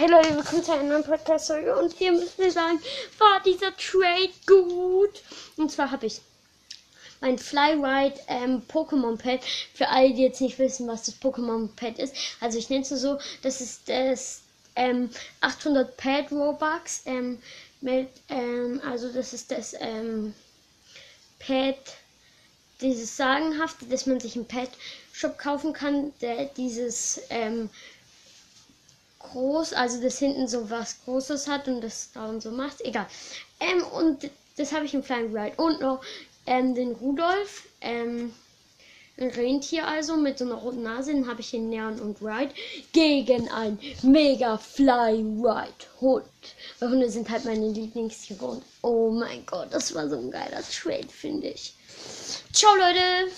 Hey Leute, willkommen zu einer neuen Podcast-Folge und hier müssen wir sagen, war dieser Trade gut? Und zwar habe ich mein Flyride ähm, Pokémon Pad. Für alle, die jetzt nicht wissen, was das Pokémon Pad ist. Also ich nenne es so, das ist das ähm, 800 Pad Robux. Ähm, mit, ähm, also das ist das ähm, Pad, dieses sagenhafte, dass man sich im Pad Shop kaufen kann, der dieses ähm, groß, also das hinten so was Großes hat und das da und so macht. Egal. Ähm, und das habe ich im Flying Ride. Und noch ähm, den Rudolf, ähm, ein Rentier also mit so einer roten Nase, den habe ich in Neon und Ride gegen ein Mega Fly Ride Hund. Weil Hunde sind halt meine Lieblingstiere und oh mein Gott, das war so ein geiler Trade, finde ich. Ciao Leute!